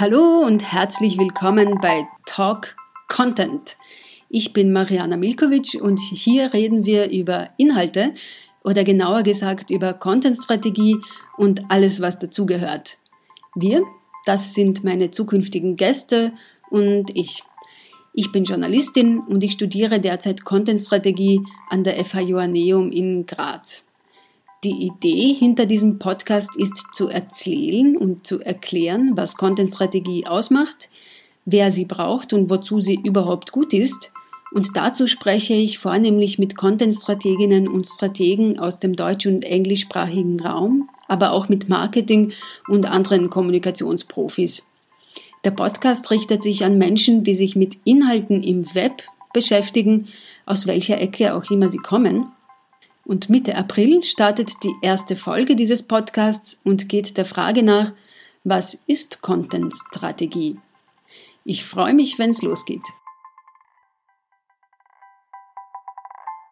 Hallo und herzlich willkommen bei Talk Content. Ich bin Mariana Milkovic und hier reden wir über Inhalte oder genauer gesagt über Content-Strategie und alles, was dazugehört. Wir, das sind meine zukünftigen Gäste und ich. Ich bin Journalistin und ich studiere derzeit Content-Strategie an der FH Joanneum in Graz. Die Idee hinter diesem Podcast ist zu erzählen und zu erklären, was Content-Strategie ausmacht, wer sie braucht und wozu sie überhaupt gut ist. Und dazu spreche ich vornehmlich mit Content-Strateginnen und Strategen aus dem deutsch- und englischsprachigen Raum, aber auch mit Marketing und anderen Kommunikationsprofis. Der Podcast richtet sich an Menschen, die sich mit Inhalten im Web beschäftigen, aus welcher Ecke auch immer sie kommen und Mitte April startet die erste Folge dieses Podcasts und geht der Frage nach, was ist Content-Strategie? Ich freue mich, wenn es losgeht.